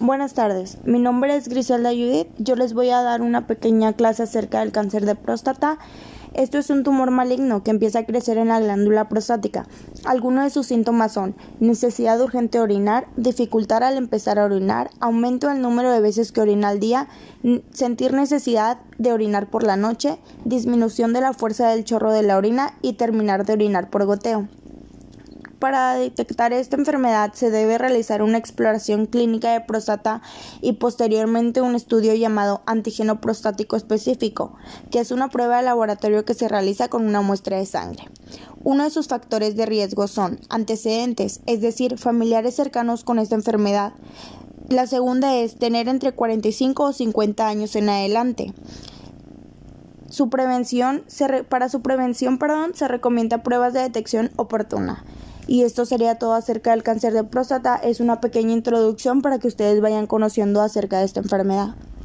Buenas tardes, mi nombre es Griselda Judith. Yo les voy a dar una pequeña clase acerca del cáncer de próstata. Esto es un tumor maligno que empieza a crecer en la glándula prostática. Algunos de sus síntomas son necesidad urgente de orinar, dificultad al empezar a orinar, aumento del número de veces que orina al día, sentir necesidad de orinar por la noche, disminución de la fuerza del chorro de la orina y terminar de orinar por goteo. Para detectar esta enfermedad se debe realizar una exploración clínica de próstata y posteriormente un estudio llamado antígeno prostático específico, que es una prueba de laboratorio que se realiza con una muestra de sangre. Uno de sus factores de riesgo son antecedentes, es decir, familiares cercanos con esta enfermedad. La segunda es tener entre 45 o 50 años en adelante. Su prevención, para su prevención perdón, se recomienda pruebas de detección oportuna. Y esto sería todo acerca del cáncer de próstata. Es una pequeña introducción para que ustedes vayan conociendo acerca de esta enfermedad.